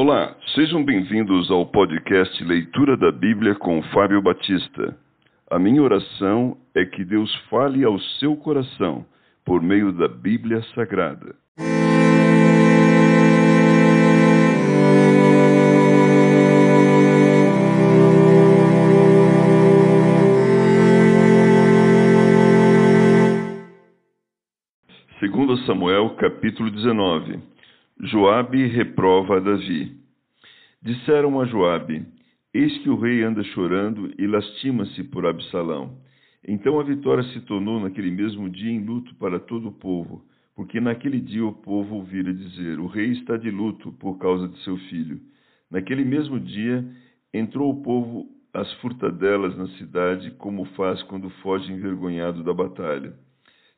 Olá, sejam bem-vindos ao podcast Leitura da Bíblia com Fábio Batista. A minha oração é que Deus fale ao seu coração por meio da Bíblia Sagrada. Segundo Samuel, capítulo 19. Joabe reprova Davi. Disseram a Joabe: Eis que o rei anda chorando e lastima-se por Absalão. Então a vitória se tornou naquele mesmo dia em luto para todo o povo, porque naquele dia o povo ouvira dizer: O rei está de luto por causa de seu filho. Naquele mesmo dia entrou o povo às furtadelas na cidade, como faz quando foge envergonhado da batalha.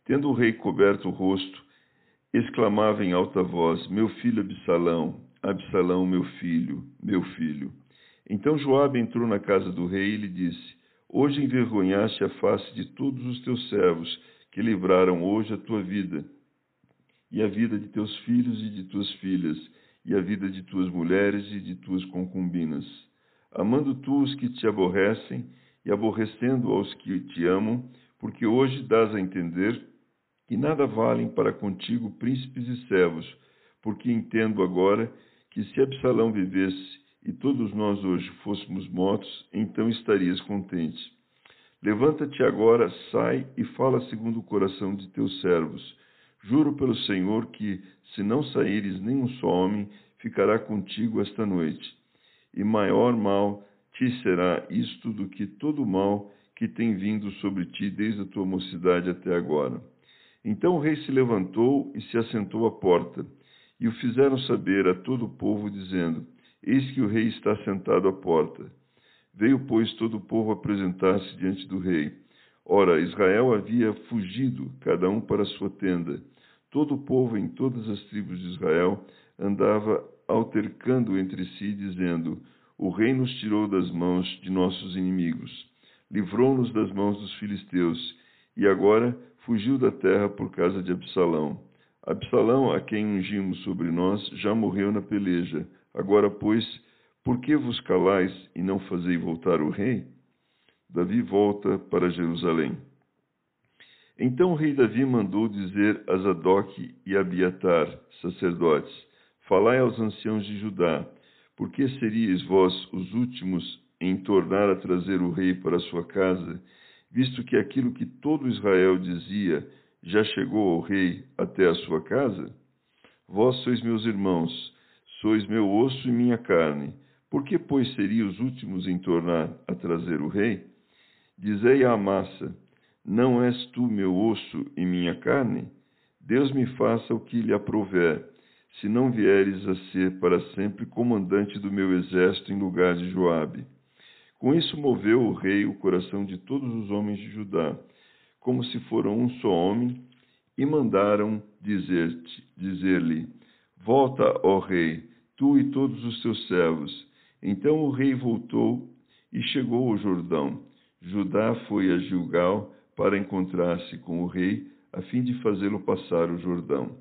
Tendo o rei coberto o rosto, exclamava em alta voz: Meu filho Absalão, Absalão, meu filho, meu filho. Então Joabe entrou na casa do rei e lhe disse: Hoje envergonhaste a face de todos os teus servos, que livraram hoje a tua vida, e a vida de teus filhos e de tuas filhas, e a vida de tuas mulheres e de tuas concubinas. Amando tu os que te aborrecem, e aborrecendo aos que te amam, porque hoje dás a entender que nada valem para contigo príncipes e servos, porque entendo agora que se Absalão vivesse e todos nós hoje fôssemos mortos, então estarias contente. Levanta-te agora, sai e fala segundo o coração de teus servos. Juro pelo Senhor que, se não saíres nem um só homem, ficará contigo esta noite. E maior mal te será isto do que todo o mal que tem vindo sobre ti desde a tua mocidade até agora. Então o rei se levantou e se assentou à porta, e o fizeram saber a todo o povo, dizendo: Eis que o rei está sentado à porta. Veio, pois, todo o povo apresentar-se diante do rei. Ora, Israel havia fugido, cada um para sua tenda. Todo o povo em todas as tribos de Israel andava altercando entre si, dizendo: O rei nos tirou das mãos de nossos inimigos, livrou-nos das mãos dos filisteus, e agora fugiu da terra por causa de Absalão. Absalão, a quem ungimos sobre nós, já morreu na peleja. Agora, pois, por que vos calais e não fazei voltar o rei? Davi volta para Jerusalém. Então o rei Davi mandou dizer a Zadok e Abiatar, sacerdotes: Falai aos anciãos de Judá, por que seríeis vós os últimos em tornar a trazer o rei para a sua casa visto que aquilo que todo Israel dizia já chegou ao rei até a sua casa? Vós sois meus irmãos, sois meu osso e minha carne. Por que, pois, seria os últimos em tornar a trazer o rei? Dizei à massa: Não és tu meu osso e minha carne? Deus me faça o que lhe aprouver, se não vieres a ser para sempre comandante do meu exército em lugar de Joabe. Com isso moveu o rei o coração de todos os homens de Judá, como se foram um só homem, e mandaram dizer-lhe: dizer Volta, ó rei, tu e todos os teus servos. Então o rei voltou e chegou ao Jordão. Judá foi a Gilgal para encontrar-se com o rei, a fim de fazê-lo passar o Jordão.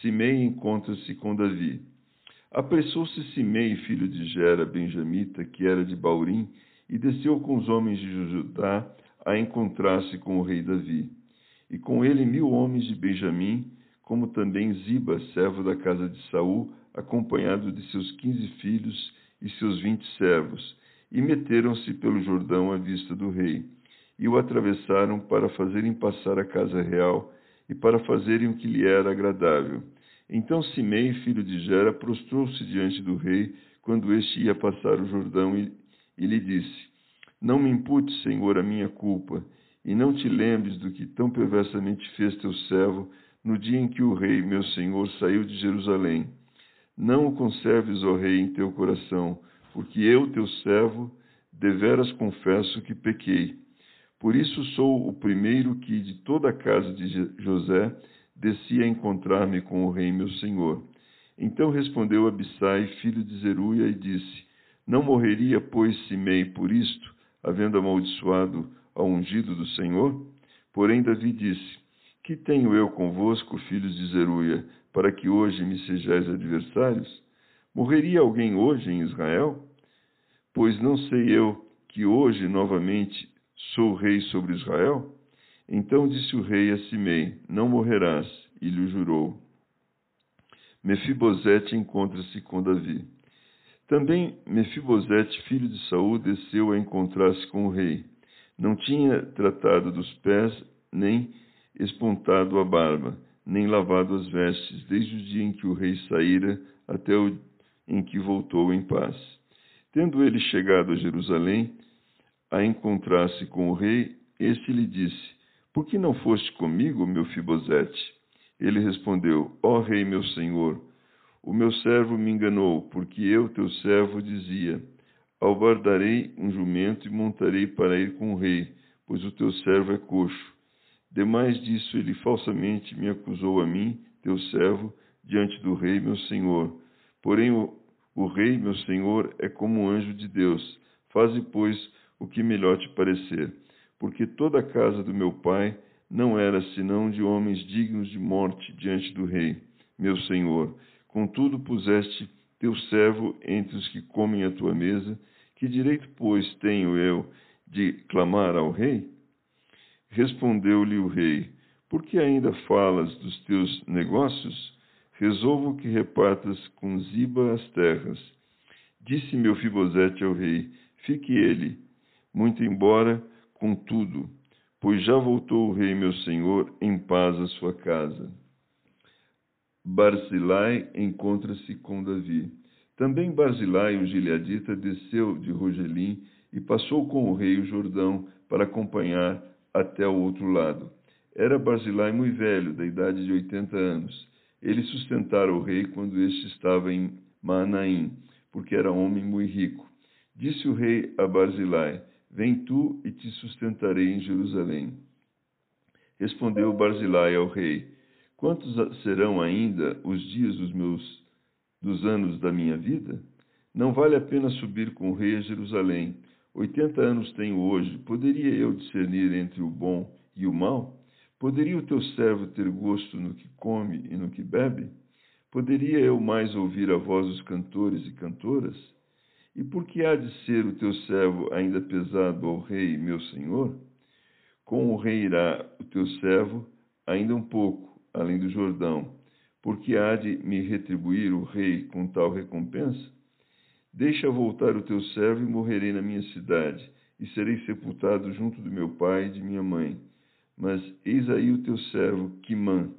Simei encontra-se com Davi. Apressou-se Simei, filho de Gera, benjamita, que era de Baurim, e desceu com os homens de Judá a encontrar-se com o rei Davi. E com ele mil homens de Benjamim, como também Ziba, servo da casa de Saul, acompanhado de seus quinze filhos e seus vinte servos, e meteram-se pelo Jordão à vista do rei, e o atravessaram para fazerem passar a casa real e para fazerem o que lhe era agradável então Simei, filho de Gera, prostrou-se diante do rei quando este ia passar o Jordão e, e lhe disse: Não me imputes, Senhor, a minha culpa, e não te lembres do que tão perversamente fez teu servo no dia em que o rei, meu senhor, saiu de Jerusalém. Não o conserves, ó rei, em teu coração, porque eu, teu servo, deveras confesso que pequei. Por isso sou o primeiro que de toda a casa de José desci a encontrar-me com o rei meu senhor. Então respondeu Abissai, filho de Zeruia, e disse: Não morreria, pois, Simei por isto, havendo amaldiçoado ao ungido do Senhor? Porém Davi disse: Que tenho eu convosco, filhos de Zeruia, para que hoje me sejais adversários? Morreria alguém hoje em Israel? Pois não sei eu que hoje novamente sou rei sobre Israel? Então disse o rei a Simei: Não morrerás, e lhe jurou. Mefibosete encontra-se com Davi. Também Mefibosete, filho de Saul, desceu a encontrar-se com o rei. Não tinha tratado dos pés, nem espontado a barba, nem lavado as vestes, desde o dia em que o rei saíra até o em que voltou em paz. Tendo ele chegado a Jerusalém, a encontrar-se com o rei, este lhe disse: Por que não foste comigo, meu Fibosete? Ele respondeu: Ó oh, rei, meu senhor, o meu servo me enganou, porque eu, teu servo, dizia: Albardarei um jumento e montarei para ir com o rei, pois o teu servo é coxo. Demais disso, ele falsamente me acusou a mim, teu servo, diante do rei, meu senhor. Porém, o, o rei, meu senhor, é como um anjo de Deus. Faze, pois, o que melhor te parecer, porque toda a casa do meu pai não era senão de homens dignos de morte diante do rei, meu senhor. Contudo, puseste teu servo entre os que comem a tua mesa. Que direito, pois, tenho eu de clamar ao rei? Respondeu-lhe o rei: Por que ainda falas dos teus negócios? Resolvo que repartas com Ziba as terras. Disse meu Fibosete ao rei: Fique ele, muito embora, contudo, pois já voltou o rei meu senhor em paz à sua casa. Barzilai encontra-se com Davi. Também Barzilai, o gileadita, desceu de Rogelim e passou com o rei o Jordão para acompanhar até o outro lado. Era Barzilai muito velho, da idade de oitenta anos. Ele sustentara o rei quando este estava em Manaim, porque era homem muito rico. Disse o rei a Barzilai: Vem tu e te sustentarei em Jerusalém. Respondeu Barzilai ao rei: Quantos serão ainda os dias dos meus dos anos da minha vida? Não vale a pena subir com o rei a Jerusalém. Oitenta anos tenho hoje. Poderia eu discernir entre o bom e o mal? Poderia o teu servo ter gosto no que come e no que bebe? Poderia eu mais ouvir a voz dos cantores e cantoras? E por que há de ser o teu servo ainda pesado ao rei, meu senhor? Com o rei irá o teu servo ainda um pouco, além do Jordão, porque há de me retribuir o rei com tal recompensa? Deixa voltar o teu servo e morrerei na minha cidade, e serei sepultado junto do meu pai e de minha mãe. Mas eis aí o teu servo, Quimã.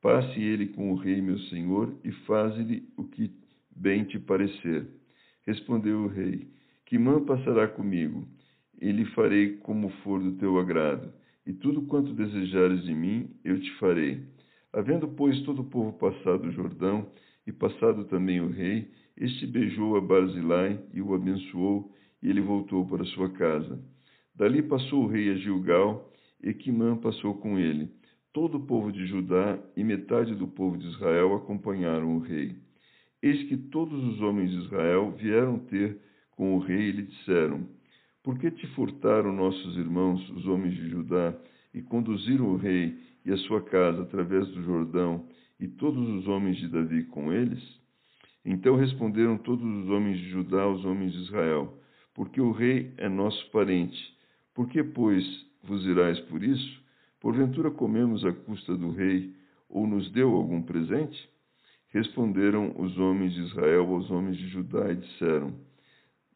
Passe ele com o rei, meu senhor, e faze-lhe o que bem te parecer. Respondeu o rei: Quimã passará comigo, e lhe farei como for do teu agrado, e tudo quanto desejares de mim, eu te farei. Havendo, pois, todo o povo passado o Jordão, e passado também o rei, este beijou a Barzilai e o abençoou, e ele voltou para sua casa. Dali passou o rei a Gilgal, e Quimã passou com ele. Todo o povo de Judá e metade do povo de Israel acompanharam o rei. Eis que todos os homens de Israel vieram ter com o rei e lhe disseram: Por que te furtaram nossos irmãos, os homens de Judá, e conduziram o rei e a sua casa através do Jordão, e todos os homens de Davi com eles? Então responderam todos os homens de Judá aos homens de Israel: Porque o rei é nosso parente. Por que, pois, vos irais por isso? Porventura comemos a custa do rei, ou nos deu algum presente? Responderam os homens de Israel aos homens de Judá e disseram: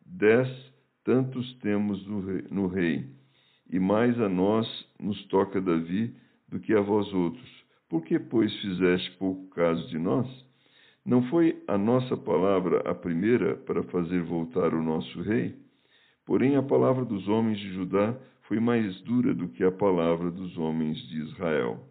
Dez tantos temos no rei, e mais a nós nos toca Davi do que a vós outros. Por que, pois, fizeste pouco caso de nós? Não foi a nossa palavra a primeira para fazer voltar o nosso rei? Porém, a palavra dos homens de Judá foi mais dura do que a palavra dos homens de Israel.